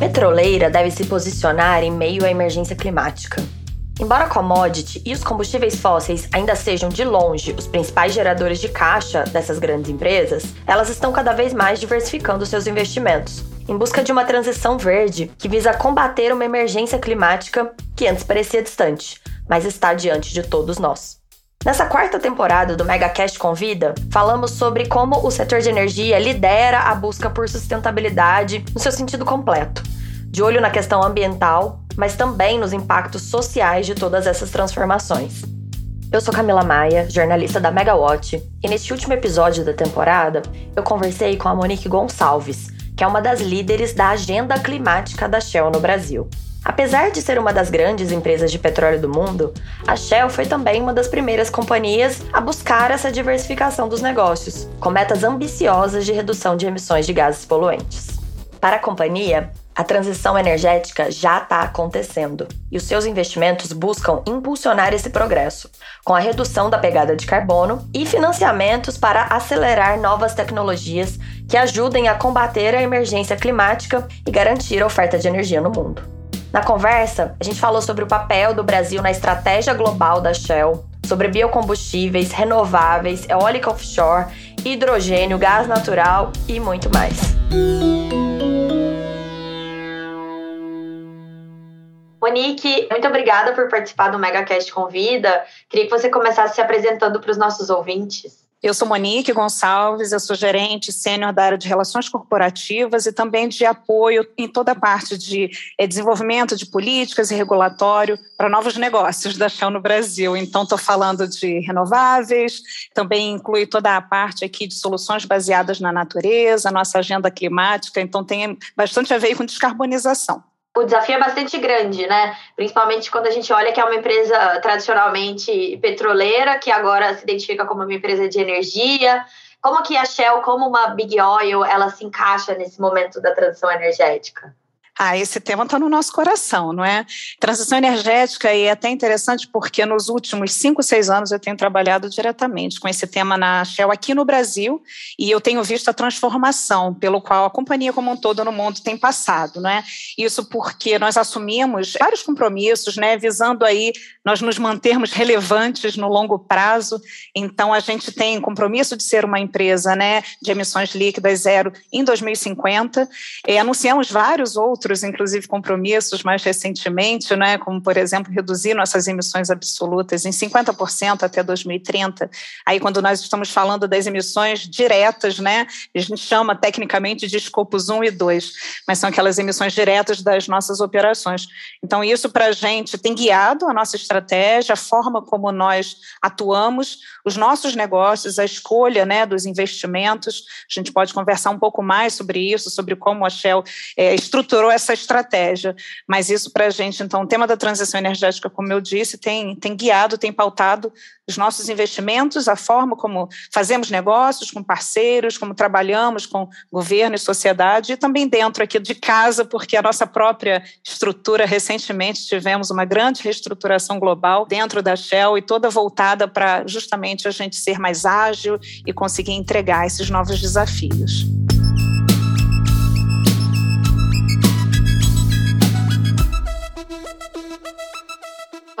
petroleira deve se posicionar em meio à emergência climática. Embora a commodity e os combustíveis fósseis ainda sejam de longe os principais geradores de caixa dessas grandes empresas, elas estão cada vez mais diversificando seus investimentos, em busca de uma transição verde que visa combater uma emergência climática que antes parecia distante, mas está diante de todos nós. Nessa quarta temporada do MegaCast Convida, falamos sobre como o setor de energia lidera a busca por sustentabilidade no seu sentido completo, de olho na questão ambiental, mas também nos impactos sociais de todas essas transformações. Eu sou Camila Maia, jornalista da Megawatt, e neste último episódio da temporada, eu conversei com a Monique Gonçalves, que é uma das líderes da agenda climática da Shell no Brasil. Apesar de ser uma das grandes empresas de petróleo do mundo, a Shell foi também uma das primeiras companhias a buscar essa diversificação dos negócios, com metas ambiciosas de redução de emissões de gases poluentes. Para a companhia, a transição energética já está acontecendo e os seus investimentos buscam impulsionar esse progresso, com a redução da pegada de carbono e financiamentos para acelerar novas tecnologias que ajudem a combater a emergência climática e garantir a oferta de energia no mundo. Na conversa, a gente falou sobre o papel do Brasil na estratégia global da Shell, sobre biocombustíveis, renováveis, eólica offshore, hidrogênio, gás natural e muito mais. Monique, muito obrigada por participar do MegaCast Convida. Queria que você começasse se apresentando para os nossos ouvintes. Eu sou Monique Gonçalves, eu sou gerente sênior da área de relações corporativas e também de apoio em toda a parte de é, desenvolvimento de políticas e regulatório para novos negócios da Shell no Brasil. Então, estou falando de renováveis, também inclui toda a parte aqui de soluções baseadas na natureza, nossa agenda climática, então tem bastante a ver com descarbonização o desafio é bastante grande, né? Principalmente quando a gente olha que é uma empresa tradicionalmente petroleira, que agora se identifica como uma empresa de energia. Como que a Shell, como uma Big Oil, ela se encaixa nesse momento da transição energética? Ah, esse tema está no nosso coração, não é? Transição energética e é até interessante porque nos últimos cinco, seis anos eu tenho trabalhado diretamente com esse tema na Shell aqui no Brasil e eu tenho visto a transformação pelo qual a companhia como um todo no mundo tem passado, não é? Isso porque nós assumimos vários compromissos, né, visando aí nós nos mantermos relevantes no longo prazo. Então a gente tem compromisso de ser uma empresa, né, de emissões líquidas zero em 2050. E anunciamos vários outros outros, inclusive compromissos mais recentemente, né, como, por exemplo, reduzir nossas emissões absolutas em 50% até 2030. Aí, quando nós estamos falando das emissões diretas, né, a gente chama tecnicamente de escopos 1 e 2, mas são aquelas emissões diretas das nossas operações. Então, isso para a gente tem guiado a nossa estratégia, a forma como nós atuamos, os nossos negócios, a escolha né, dos investimentos. A gente pode conversar um pouco mais sobre isso, sobre como a Shell é, estruturou essa estratégia. Mas isso para a gente, então, o tema da transição energética, como eu disse, tem, tem guiado, tem pautado os nossos investimentos, a forma como fazemos negócios com parceiros, como trabalhamos com governo e sociedade, e também dentro aqui de casa, porque a nossa própria estrutura, recentemente tivemos uma grande reestruturação global dentro da Shell e toda voltada para justamente a gente ser mais ágil e conseguir entregar esses novos desafios.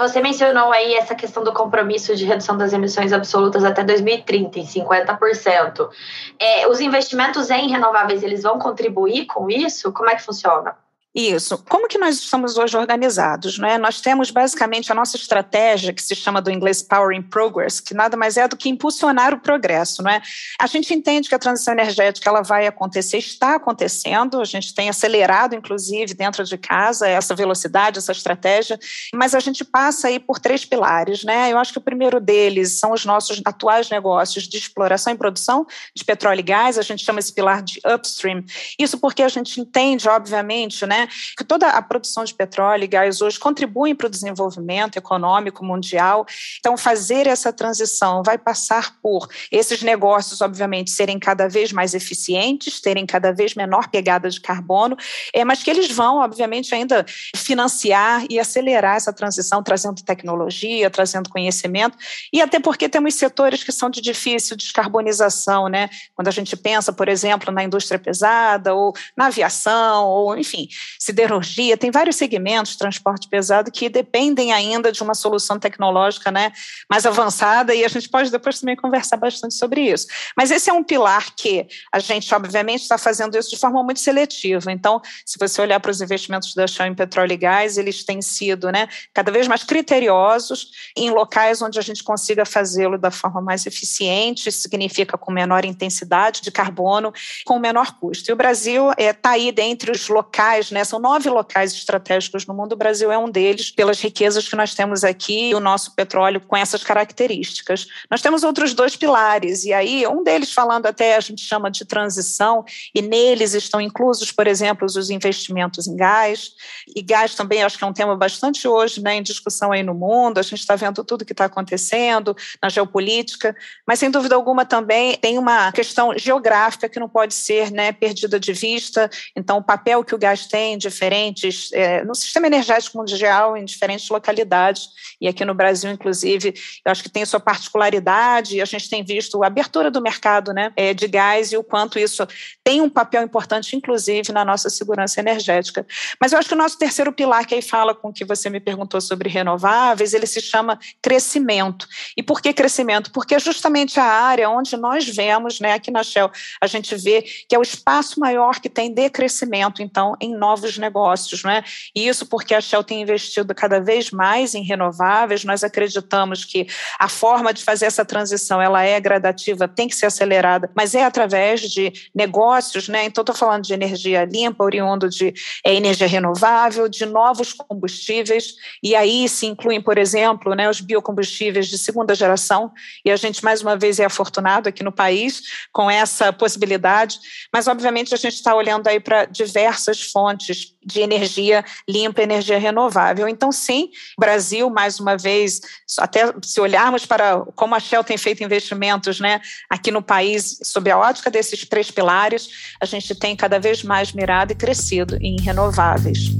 Você mencionou aí essa questão do compromisso de redução das emissões absolutas até 2030, em 50%. É, os investimentos em renováveis, eles vão contribuir com isso? Como é que funciona? Isso. Como que nós estamos hoje organizados? Né? Nós temos basicamente a nossa estratégia, que se chama do inglês Powering Progress, que nada mais é do que impulsionar o progresso. Não é? A gente entende que a transição energética ela vai acontecer, está acontecendo, a gente tem acelerado, inclusive, dentro de casa, essa velocidade, essa estratégia, mas a gente passa aí por três pilares. Né? Eu acho que o primeiro deles são os nossos atuais negócios de exploração e produção de petróleo e gás, a gente chama esse pilar de upstream. Isso porque a gente entende, obviamente, né, que toda a produção de petróleo e gás hoje contribuem para o desenvolvimento econômico mundial. Então, fazer essa transição vai passar por esses negócios, obviamente, serem cada vez mais eficientes, terem cada vez menor pegada de carbono, é, mas que eles vão, obviamente, ainda financiar e acelerar essa transição, trazendo tecnologia, trazendo conhecimento, e até porque temos setores que são de difícil descarbonização, né? Quando a gente pensa, por exemplo, na indústria pesada ou na aviação, ou enfim, siderurgia, tem vários segmentos, transporte pesado, que dependem ainda de uma solução tecnológica né, mais avançada, e a gente pode depois também conversar bastante sobre isso. Mas esse é um pilar que a gente, obviamente, está fazendo isso de forma muito seletiva. Então, se você olhar para os investimentos da Shell em petróleo e gás, eles têm sido né, cada vez mais criteriosos em locais onde a gente consiga fazê-lo da forma mais eficiente, significa com menor intensidade de carbono, com menor custo. E o Brasil está é, tá aí dentre os locais, né, são nove locais estratégicos no mundo, o Brasil é um deles, pelas riquezas que nós temos aqui, e o nosso petróleo com essas características. Nós temos outros dois pilares, e aí um deles falando até a gente chama de transição, e neles estão inclusos, por exemplo, os investimentos em gás, e gás também acho que é um tema bastante hoje né, em discussão aí no mundo, a gente está vendo tudo que está acontecendo na geopolítica, mas sem dúvida alguma também tem uma questão geográfica que não pode ser né, perdida de vista, então o papel que o gás tem em diferentes, é, no sistema energético mundial, em diferentes localidades, e aqui no Brasil, inclusive, eu acho que tem sua particularidade, a gente tem visto a abertura do mercado né, é, de gás e o quanto isso tem um papel importante, inclusive, na nossa segurança energética. Mas eu acho que o nosso terceiro pilar, que aí fala com o que você me perguntou sobre renováveis, ele se chama crescimento. E por que crescimento? Porque é justamente a área onde nós vemos, né, aqui na Shell, a gente vê que é o espaço maior que tem de crescimento, então, em novos negócios. Né? Isso porque a Shell tem investido cada vez mais em renováveis, nós acreditamos que a forma de fazer essa transição ela é gradativa, tem que ser acelerada, mas é através de negócios, né? Então, estou falando de energia limpa, oriundo de é, energia renovável, de novos combustíveis, e aí se incluem, por exemplo, né, os biocombustíveis de segunda geração, e a gente, mais uma vez, é afortunado aqui no país com essa possibilidade, mas, obviamente, a gente está olhando aí para diversas fontes de energia limpa, energia renovável. Então, sim, Brasil, mais uma vez, até se olharmos para como a Shell tem feito investimentos né, aqui no país, sob a ótica desses três pilares, a gente tem cada vez mais mirado e crescido em renováveis.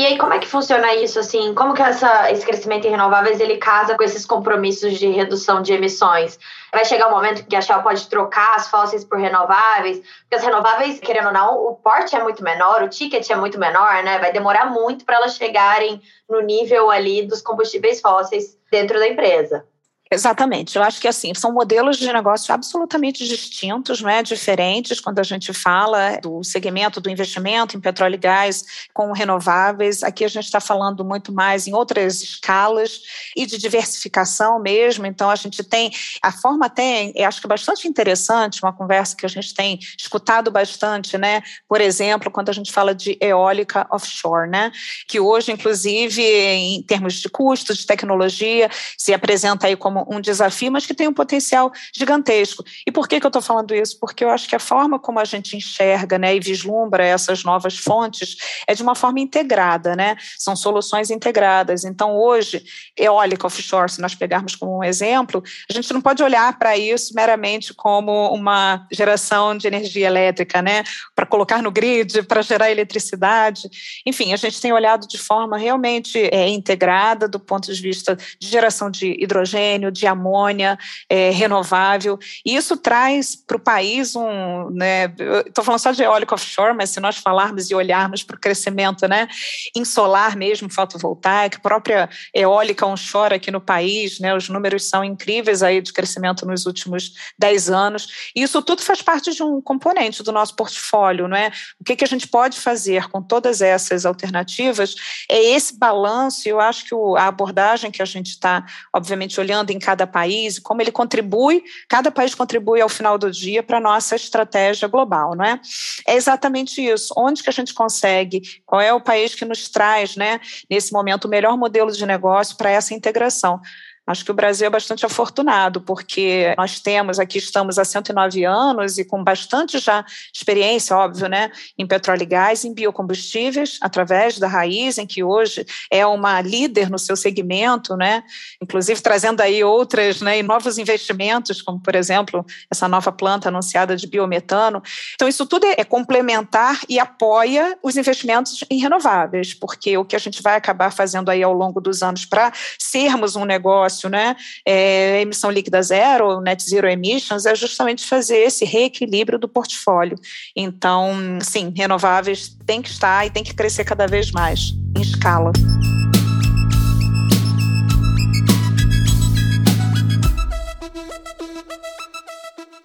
E aí, como é que funciona isso, assim? Como que essa, esse crescimento em renováveis, ele casa com esses compromissos de redução de emissões? Vai chegar um momento que a Shell pode trocar as fósseis por renováveis, porque as renováveis, querendo ou não, o porte é muito menor, o ticket é muito menor, né? Vai demorar muito para elas chegarem no nível ali dos combustíveis fósseis dentro da empresa. Exatamente. Eu acho que assim, são modelos de negócio absolutamente distintos, não é? diferentes quando a gente fala do segmento do investimento em petróleo e gás com renováveis. Aqui a gente está falando muito mais em outras escalas e de diversificação mesmo. Então a gente tem a forma tem, eu acho que é bastante interessante, uma conversa que a gente tem escutado bastante, né? Por exemplo, quando a gente fala de eólica offshore, né? Que hoje, inclusive, em termos de custo, de tecnologia, se apresenta aí como um desafio, mas que tem um potencial gigantesco. E por que, que eu estou falando isso? Porque eu acho que a forma como a gente enxerga né, e vislumbra essas novas fontes é de uma forma integrada, né? São soluções integradas. Então, hoje, eólica offshore, se nós pegarmos como um exemplo, a gente não pode olhar para isso meramente como uma geração de energia elétrica, né? Para colocar no grid, para gerar eletricidade. Enfim, a gente tem olhado de forma realmente é, integrada do ponto de vista de geração de hidrogênio, de amônia é, renovável. E isso traz para o país um. Né, Estou falando só de eólico offshore, mas se nós falarmos e olharmos para o crescimento né, em solar mesmo, fotovoltaica, própria eólica onshore aqui no país, né, os números são incríveis aí de crescimento nos últimos 10 anos. E isso tudo faz parte de um componente do nosso portfólio. Não é? O que, que a gente pode fazer com todas essas alternativas é esse balanço, e eu acho que o, a abordagem que a gente está, obviamente, olhando em cada país, como ele contribui, cada país contribui ao final do dia para a nossa estratégia global, não é? É exatamente isso. Onde que a gente consegue, qual é o país que nos traz, né, nesse momento, o melhor modelo de negócio para essa integração? Acho que o Brasil é bastante afortunado, porque nós temos aqui, estamos há 109 anos e com bastante já experiência, óbvio, né, em petróleo e gás, em biocombustíveis, através da Raiz, em que hoje é uma líder no seu segmento, né, inclusive trazendo aí outras, né, e novos investimentos, como, por exemplo, essa nova planta anunciada de biometano. Então, isso tudo é complementar e apoia os investimentos em renováveis, porque o que a gente vai acabar fazendo aí ao longo dos anos para sermos um negócio negócio, né, é, emissão líquida zero, net zero emissions, é justamente fazer esse reequilíbrio do portfólio. Então, sim, renováveis tem que estar e tem que crescer cada vez mais em escala.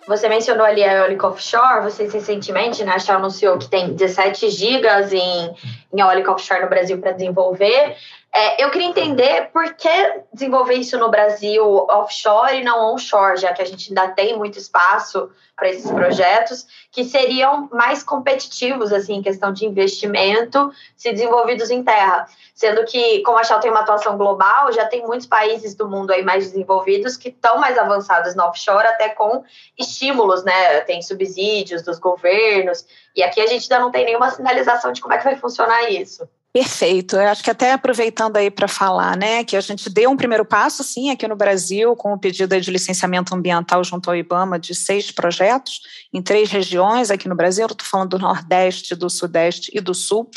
Você mencionou ali a eólica offshore, vocês recentemente, né, a anunciou que tem 17 gigas em, em eólica offshore no Brasil para desenvolver. É, eu queria entender por que desenvolver isso no Brasil offshore e não onshore, já que a gente ainda tem muito espaço para esses projetos, que seriam mais competitivos, assim, em questão de investimento, se desenvolvidos em terra. Sendo que, como a Shell tem uma atuação global, já tem muitos países do mundo aí mais desenvolvidos que estão mais avançados no offshore, até com estímulos, né? Tem subsídios dos governos, e aqui a gente ainda não tem nenhuma sinalização de como é que vai funcionar isso. Perfeito. Eu acho que até aproveitando aí para falar, né, que a gente deu um primeiro passo, sim, aqui no Brasil, com o pedido de licenciamento ambiental junto ao IBAMA de seis projetos em três regiões aqui no Brasil. Estou falando do Nordeste, do Sudeste e do Sul.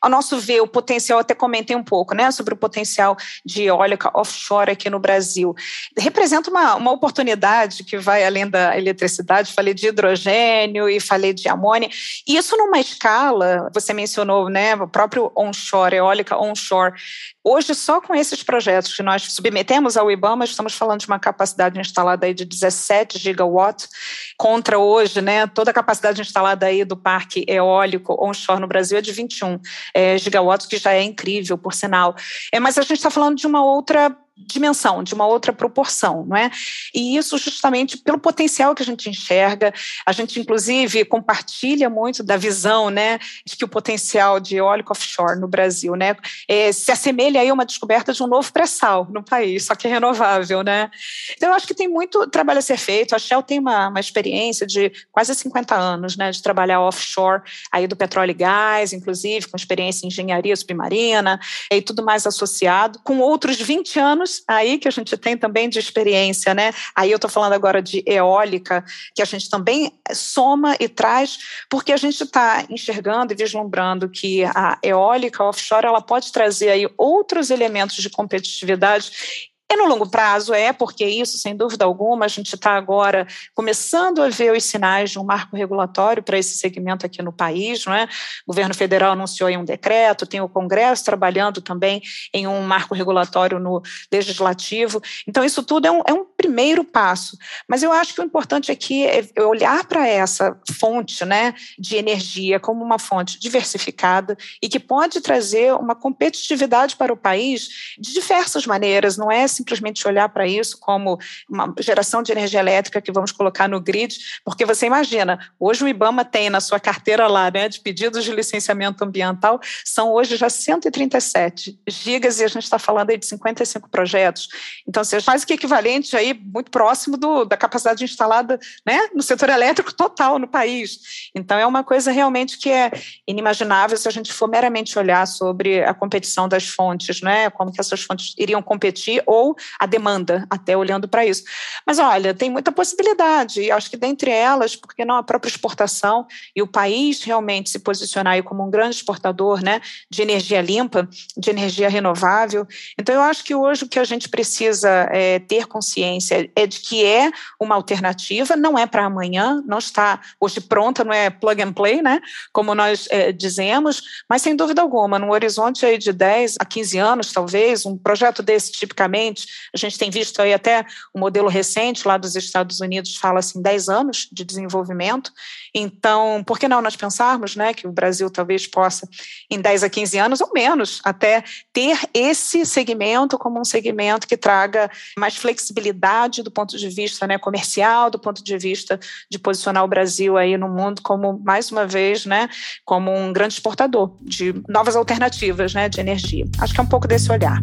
Ao nosso ver, o potencial, até comentei um pouco, né, sobre o potencial de eólica offshore aqui no Brasil. Representa uma, uma oportunidade que vai além da eletricidade. Falei de hidrogênio e falei de amônia. E isso numa escala, você mencionou, né, o próprio onshore, eólica onshore. Hoje, só com esses projetos que nós submetemos ao IBAMA, estamos falando de uma capacidade instalada aí de 17 gigawatts, contra hoje, né, toda a capacidade instalada aí do parque eólico onshore no Brasil é de 21 é, gigawatts, que já é incrível, por sinal. É, mas a gente está falando de uma outra dimensão, de uma outra proporção, não é? E isso justamente pelo potencial que a gente enxerga, a gente inclusive compartilha muito da visão, né, de que o potencial de eólico offshore no Brasil, né, é, se assemelha aí a uma descoberta de um novo pré-sal no país, só que é renovável, né? Então eu acho que tem muito trabalho a ser feito. A Shell tem uma, uma experiência de quase 50 anos, né, de trabalhar offshore aí do petróleo e gás, inclusive com experiência em engenharia submarina e tudo mais associado, com outros 20 anos anos aí que a gente tem também de experiência, né? Aí eu estou falando agora de eólica, que a gente também soma e traz, porque a gente está enxergando e vislumbrando que a eólica offshore ela pode trazer aí outros elementos de competitividade e no longo prazo é, porque isso, sem dúvida alguma, a gente está agora começando a ver os sinais de um marco regulatório para esse segmento aqui no país. Não é? O governo federal anunciou um decreto, tem o Congresso trabalhando também em um marco regulatório no legislativo. Então, isso tudo é um, é um primeiro passo. Mas eu acho que o importante aqui é olhar para essa fonte né, de energia como uma fonte diversificada e que pode trazer uma competitividade para o país de diversas maneiras, não é simplesmente olhar para isso como uma geração de energia elétrica que vamos colocar no grid, porque você imagina, hoje o IBAMA tem na sua carteira lá, né, de pedidos de licenciamento ambiental, são hoje já 137 gigas e a gente está falando aí de 55 projetos. Então, seja quase que equivalente aí, muito próximo do, da capacidade instalada né, no setor elétrico total no país. Então, é uma coisa realmente que é inimaginável se a gente for meramente olhar sobre a competição das fontes, né, como que essas fontes iriam competir ou a demanda, até olhando para isso. Mas olha, tem muita possibilidade, e acho que dentre elas, porque não a própria exportação e o país realmente se posicionar como um grande exportador né, de energia limpa, de energia renovável. Então, eu acho que hoje o que a gente precisa é, ter consciência é de que é uma alternativa, não é para amanhã, não está hoje pronta, não é plug and play, né, como nós é, dizemos, mas sem dúvida alguma, no horizonte aí de 10 a 15 anos, talvez, um projeto desse tipicamente a gente tem visto aí até um modelo recente lá dos Estados Unidos fala assim 10 anos de desenvolvimento. Então, por que não nós pensarmos, né, que o Brasil talvez possa em 10 a 15 anos ou menos até ter esse segmento como um segmento que traga mais flexibilidade do ponto de vista, né, comercial, do ponto de vista de posicionar o Brasil aí no mundo como mais uma vez, né, como um grande exportador de novas alternativas, né, de energia. Acho que é um pouco desse olhar.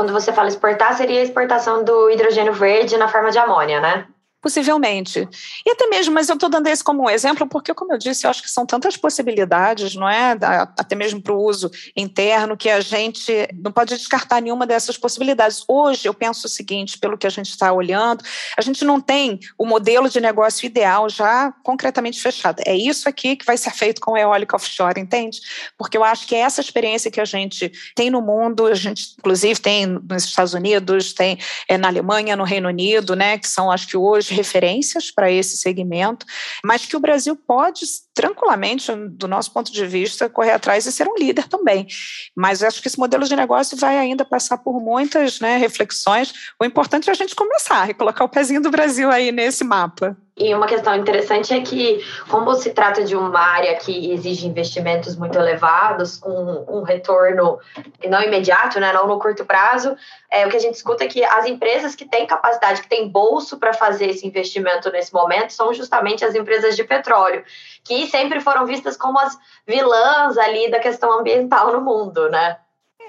quando você fala exportar, seria a exportação do hidrogênio verde na forma de amônia, né? Possivelmente. E até mesmo, mas eu estou dando esse como um exemplo, porque, como eu disse, eu acho que são tantas possibilidades, não é? Até mesmo para o uso interno, que a gente não pode descartar nenhuma dessas possibilidades. Hoje, eu penso o seguinte, pelo que a gente está olhando, a gente não tem o modelo de negócio ideal já concretamente fechado. É isso aqui que vai ser feito com a eólica offshore, entende? Porque eu acho que é essa experiência que a gente tem no mundo, a gente, inclusive, tem nos Estados Unidos, tem é, na Alemanha, no Reino Unido, né? Que são, acho que hoje, referências para esse segmento, mas que o Brasil pode tranquilamente, do nosso ponto de vista, correr atrás e ser um líder também. Mas acho que esse modelo de negócio vai ainda passar por muitas né, reflexões. O importante é a gente começar e colocar o pezinho do Brasil aí nesse mapa. E uma questão interessante é que, como se trata de uma área que exige investimentos muito elevados, com um retorno não imediato, né, não no curto prazo, é, o que a gente escuta é que as empresas que têm capacidade, que têm bolso para fazer esse investimento nesse momento, são justamente as empresas de petróleo, que sempre foram vistas como as vilãs ali da questão ambiental no mundo, né?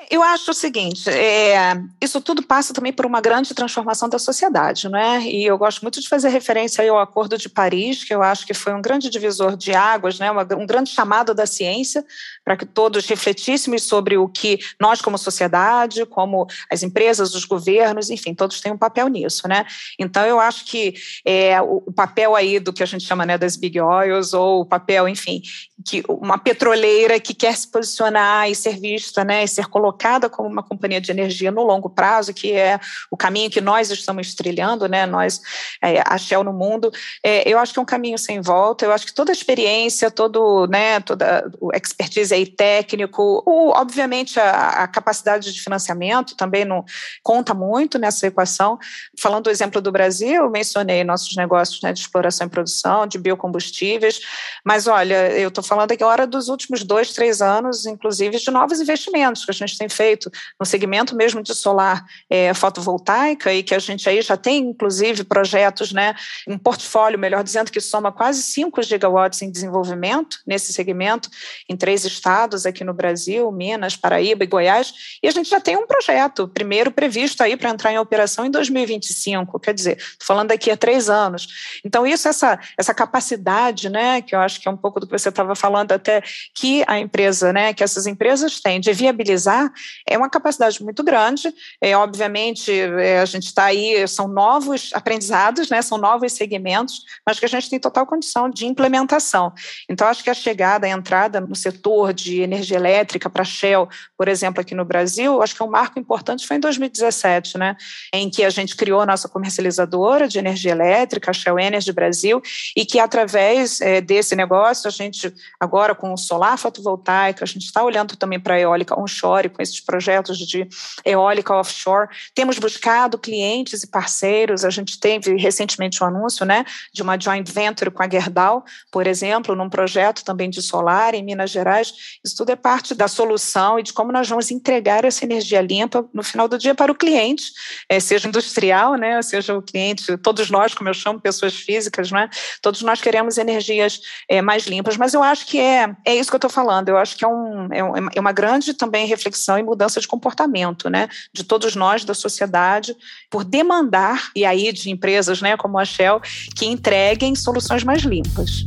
Eu acho o seguinte, é, isso tudo passa também por uma grande transformação da sociedade, não é? E eu gosto muito de fazer referência ao Acordo de Paris, que eu acho que foi um grande divisor de águas, né? Uma, um grande chamado da ciência para que todos refletíssemos sobre o que nós, como sociedade, como as empresas, os governos, enfim, todos têm um papel nisso, né? Então eu acho que é, o, o papel aí do que a gente chama né, das big oils ou o papel, enfim, que uma petroleira que quer se posicionar e ser vista, né, e ser colocada como uma companhia de energia no longo prazo, que é o caminho que nós estamos trilhando, né, nós, é, a Shell no mundo, é, eu acho que é um caminho sem volta, eu acho que toda a experiência, todo, né, toda o expertise aí técnico, o, obviamente a, a, capacidade de financiamento também não conta muito nessa equação. Falando do exemplo do Brasil, mencionei nossos negócios né, de exploração e produção, de biocombustíveis, mas olha, eu estou falando agora dos últimos dois, três anos, inclusive, de novos investimentos que a gente tem feito no segmento mesmo de solar é, fotovoltaica e que a gente aí já tem, inclusive, projetos, né, um portfólio, melhor dizendo, que soma quase 5 gigawatts em desenvolvimento nesse segmento, em três estados aqui no Brasil, Minas, Paraíba e Goiás, e a gente já tem um projeto, primeiro previsto aí para entrar em operação em 2025, quer dizer, estou falando daqui a três anos. Então, isso, essa, essa capacidade, né, que eu acho que é um pouco do que você estava falando até que a empresa, né, que essas empresas têm de viabilizar, é uma capacidade muito grande. É, obviamente, é, a gente está aí, são novos aprendizados, né, são novos segmentos, mas que a gente tem total condição de implementação. Então, acho que a chegada, a entrada no setor de energia elétrica para a Shell, por exemplo, aqui no Brasil, acho que é um marco importante foi em 2017, né, em que a gente criou a nossa comercializadora de energia elétrica, a Shell Energy Brasil, e que através é, desse negócio a gente agora com o solar fotovoltaica, a gente está olhando também para a eólica onshore, com esses projetos de eólica offshore. Temos buscado clientes e parceiros, a gente teve recentemente um anúncio né, de uma joint venture com a Gerdau, por exemplo, num projeto também de solar em Minas Gerais. Isso tudo é parte da solução e de como nós vamos entregar essa energia limpa no final do dia para o cliente, é, seja industrial, né, seja o cliente, todos nós, como eu chamo, pessoas físicas, né, todos nós queremos energias é, mais limpas, mas eu acho que é, é isso que eu estou falando. Eu acho que é, um, é, é uma grande também reflexão e mudança de comportamento, né? De todos nós da sociedade, por demandar, e aí de empresas né, como a Shell, que entreguem soluções mais limpas.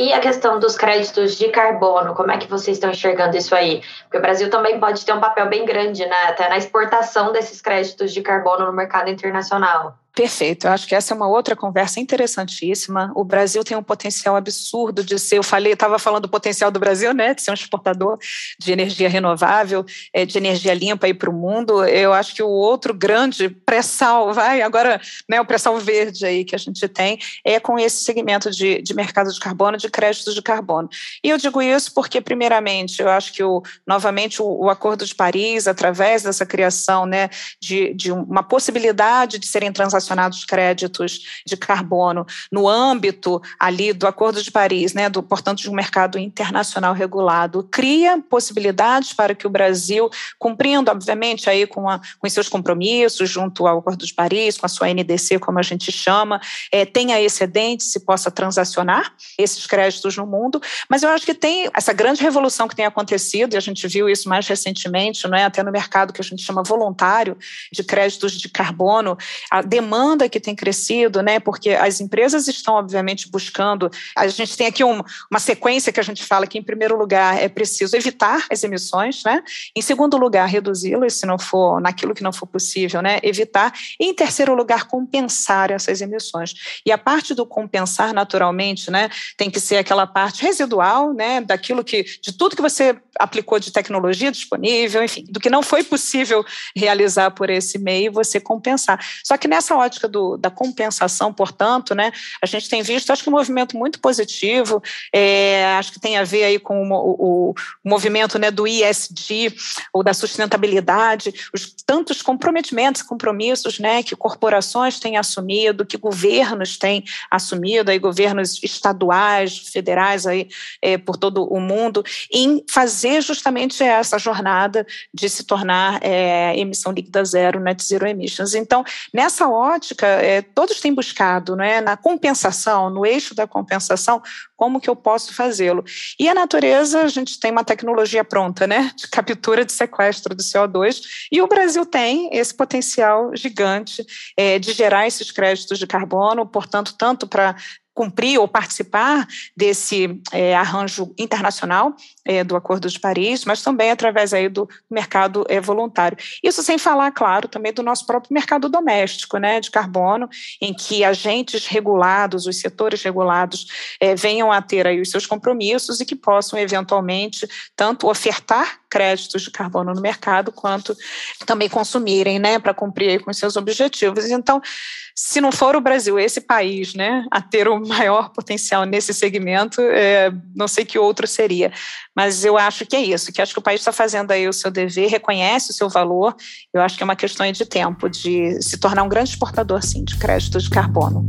E a questão dos créditos de carbono, como é que vocês estão enxergando isso aí? Porque o Brasil também pode ter um papel bem grande, né? Até na exportação desses créditos de carbono no mercado internacional. Perfeito, eu acho que essa é uma outra conversa interessantíssima. O Brasil tem um potencial absurdo de ser, eu falei, estava falando do potencial do Brasil, né, de ser um exportador de energia renovável, eh, de energia limpa aí para o mundo. Eu acho que o outro grande pré-sal, vai, agora, né, o pré-sal verde aí que a gente tem, é com esse segmento de, de mercado de carbono, de créditos de carbono. E eu digo isso porque, primeiramente, eu acho que, o, novamente, o, o Acordo de Paris, através dessa criação, né, de, de uma possibilidade de serem transações transacionados créditos de carbono no âmbito ali do Acordo de Paris, né, do, portanto, de um mercado internacional regulado, cria possibilidades para que o Brasil, cumprindo, obviamente, aí com, a, com seus compromissos junto ao Acordo de Paris, com a sua NDC, como a gente chama, é, tenha excedente, se possa transacionar esses créditos no mundo, mas eu acho que tem essa grande revolução que tem acontecido, e a gente viu isso mais recentemente, não é? até no mercado que a gente chama voluntário de créditos de carbono, a demanda que tem crescido, né? porque as empresas estão, obviamente, buscando, a gente tem aqui um, uma sequência que a gente fala que, em primeiro lugar, é preciso evitar as emissões, né? em segundo lugar, reduzi-las, se não for naquilo que não for possível, né? evitar, e em terceiro lugar, compensar essas emissões. E a parte do compensar, naturalmente, né, tem que ser aquela parte residual, né, daquilo que, de tudo que você aplicou de tecnologia disponível, enfim, do que não foi possível realizar por esse meio, você compensar. Só que nessa ótica do, da compensação, portanto, né, a gente tem visto, acho que um movimento muito positivo, é, acho que tem a ver aí com o, o, o movimento né, do ISD, ou da sustentabilidade, os tantos comprometimentos, compromissos né, que corporações têm assumido, que governos têm assumido, aí governos estaduais, federais aí, é, por todo o mundo, em fazer justamente essa jornada de se tornar é, emissão líquida zero, net zero emissions. Então, nessa ótica, é, todos têm buscado né, na compensação, no eixo da compensação, como que eu posso fazê-lo. E a natureza, a gente tem uma tecnologia pronta, né, de captura de sequestro do CO2, e o Brasil tem esse potencial gigante é, de gerar esses créditos de carbono, portanto, tanto para cumprir ou participar desse é, arranjo internacional é, do Acordo de Paris, mas também através aí do mercado é, voluntário. Isso sem falar, claro, também do nosso próprio mercado doméstico, né, de carbono, em que agentes regulados, os setores regulados, é, venham a ter aí os seus compromissos e que possam eventualmente tanto ofertar créditos de carbono no mercado quanto também consumirem, né, para cumprir com seus objetivos. Então, se não for o Brasil, esse país, né, a ter o maior potencial nesse segmento, é, não sei que outro seria. Mas eu acho que é isso, que acho que o país está fazendo aí o seu dever, reconhece o seu valor. Eu acho que é uma questão de tempo de se tornar um grande exportador, sim, de créditos de carbono.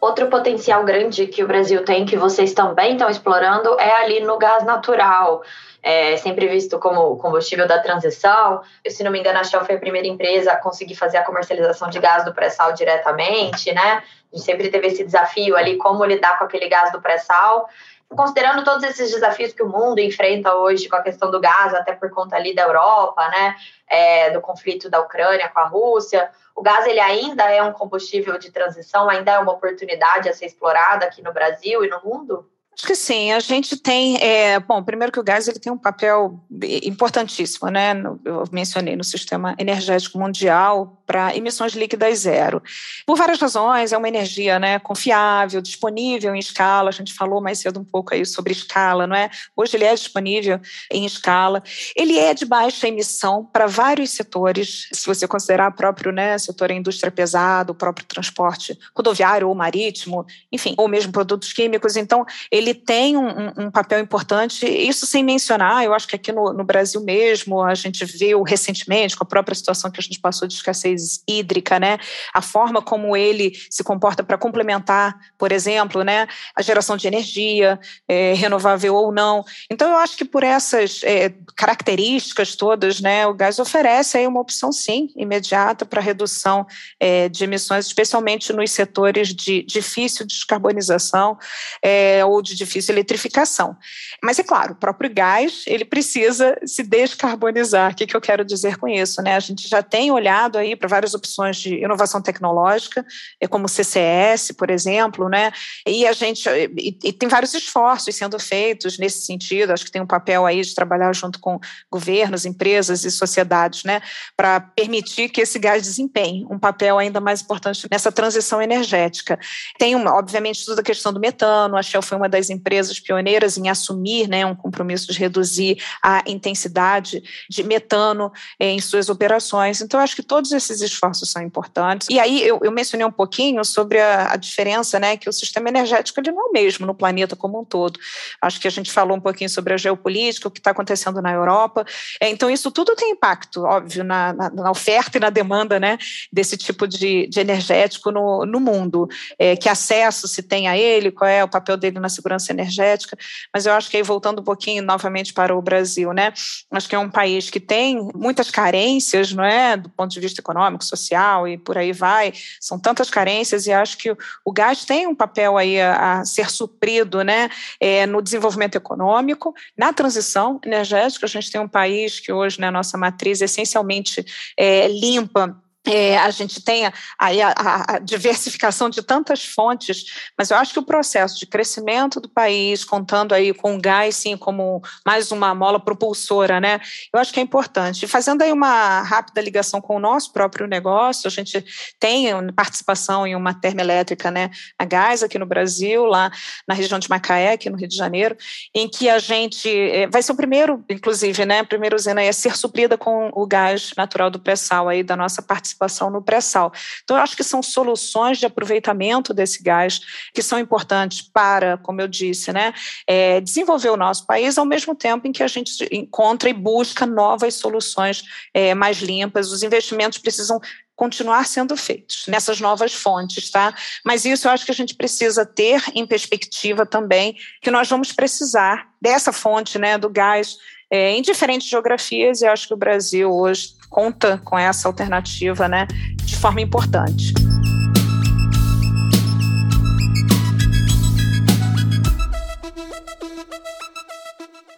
Outro potencial grande que o Brasil tem, que vocês também estão explorando, é ali no gás natural é sempre visto como combustível da transição. Eu, se não me engano, a Shell foi a primeira empresa a conseguir fazer a comercialização de gás do pré-sal diretamente, né? A gente sempre teve esse desafio ali, como lidar com aquele gás do pré-sal. Considerando todos esses desafios que o mundo enfrenta hoje com a questão do gás, até por conta ali da Europa, né? É, do conflito da Ucrânia com a Rússia, o gás ele ainda é um combustível de transição, ainda é uma oportunidade a ser explorada aqui no Brasil e no mundo? Acho que sim. A gente tem, é, bom, primeiro que o gás ele tem um papel importantíssimo, né? Eu mencionei no sistema energético mundial para emissões líquidas zero. Por várias razões, é uma energia, né, confiável, disponível em escala. A gente falou mais cedo um pouco aí sobre escala, não é? Hoje ele é disponível em escala. Ele é de baixa emissão para vários setores. Se você considerar o próprio, né, setor indústria pesada, o próprio transporte rodoviário ou marítimo, enfim, ou mesmo produtos químicos. Então, ele ele tem um, um, papel importante, isso sem mencionar, eu acho que aqui no, no, Brasil mesmo, a gente viu recentemente, com a própria situação que a gente passou de escassez hídrica, né, a forma como ele se comporta para complementar, por exemplo, né, a geração de energia, é, renovável ou não. Então, eu acho que por essas é, características todas, né, o gás oferece aí uma opção, sim, imediata para redução é, de emissões, especialmente nos setores de difícil descarbonização é, ou de difícil eletrificação. Mas é claro, o próprio gás ele precisa se descarbonizar. O que, que eu quero dizer com isso? Né? A gente já tem olhado aí para várias opções de inovação tecnológica, é como o CCS, por exemplo, né? E a gente e, e tem vários esforços sendo feitos nesse sentido. Acho que tem um papel aí de trabalhar junto com governos, empresas e sociedades, né, para permitir que esse gás desempenhe um papel ainda mais importante nessa transição energética. Tem, uma, obviamente, toda a questão do metano. A Shell foi uma das das empresas pioneiras em assumir né, um compromisso de reduzir a intensidade de metano em suas operações. Então, acho que todos esses esforços são importantes. E aí, eu, eu mencionei um pouquinho sobre a, a, diferença, né, que o sistema energético ele não é o mesmo no planeta como um todo. Acho que a gente falou um pouquinho sobre a geopolítica, o que está acontecendo na Europa. É, então, isso tudo tem impacto, óbvio, na, na, na, oferta e na demanda né, desse tipo de, de energético no, no mundo. É, que acesso se tem a ele, qual é o papel dele na segurança energética. Mas eu acho que aí, voltando um pouquinho novamente para o Brasil, né, acho que é um país que tem muitas carências, não é, do ponto de vista econômico, social e por aí vai. São tantas carências e acho que o gás tem um papel aí a, a ser suprido, né, é, no desenvolvimento econômico, na transição energética. A gente tem um país que hoje, né, nossa matriz essencialmente é, limpa é, a gente tem aí a, a, diversificação de tantas fontes, mas eu acho que o processo de crescimento do país, contando aí com o gás, sim, como mais uma mola propulsora, né? Eu acho que é importante. Fazendo aí uma rápida ligação com o nosso próprio negócio, a gente tem participação em uma termoelétrica, né, a gás aqui no Brasil, lá na região de Macaé, aqui no Rio de Janeiro, em que a gente é, vai ser o primeiro, inclusive, né, a primeira usina a ser suprida com o gás natural do pré-sal aí da nossa participação participação no pré-sal. Então, eu acho que são soluções de aproveitamento desse gás que são importantes para, como eu disse, né, é, desenvolver o nosso país ao mesmo tempo em que a gente encontra e busca novas soluções é, mais limpas. Os investimentos precisam continuar sendo feitos nessas novas fontes, tá? Mas isso eu acho que a gente precisa ter em perspectiva também que nós vamos precisar dessa fonte, né, do gás é, em diferentes geografias, e acho que o Brasil hoje conta com essa alternativa né, de forma importante.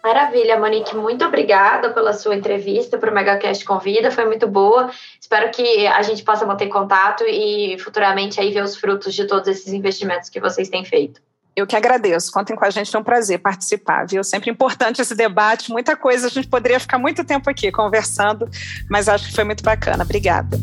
Maravilha, Monique, muito obrigada pela sua entrevista para o MegaCast Convida, foi muito boa. Espero que a gente possa manter contato e futuramente aí ver os frutos de todos esses investimentos que vocês têm feito. Eu que agradeço. Contem com a gente, é um prazer participar, viu? Sempre importante esse debate, muita coisa. A gente poderia ficar muito tempo aqui conversando, mas acho que foi muito bacana. Obrigada.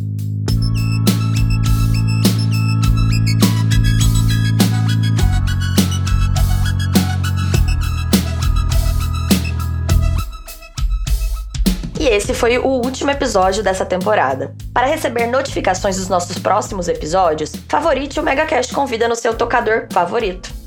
E esse foi o último episódio dessa temporada. Para receber notificações dos nossos próximos episódios, favorite o MegaCast Convida no seu tocador favorito.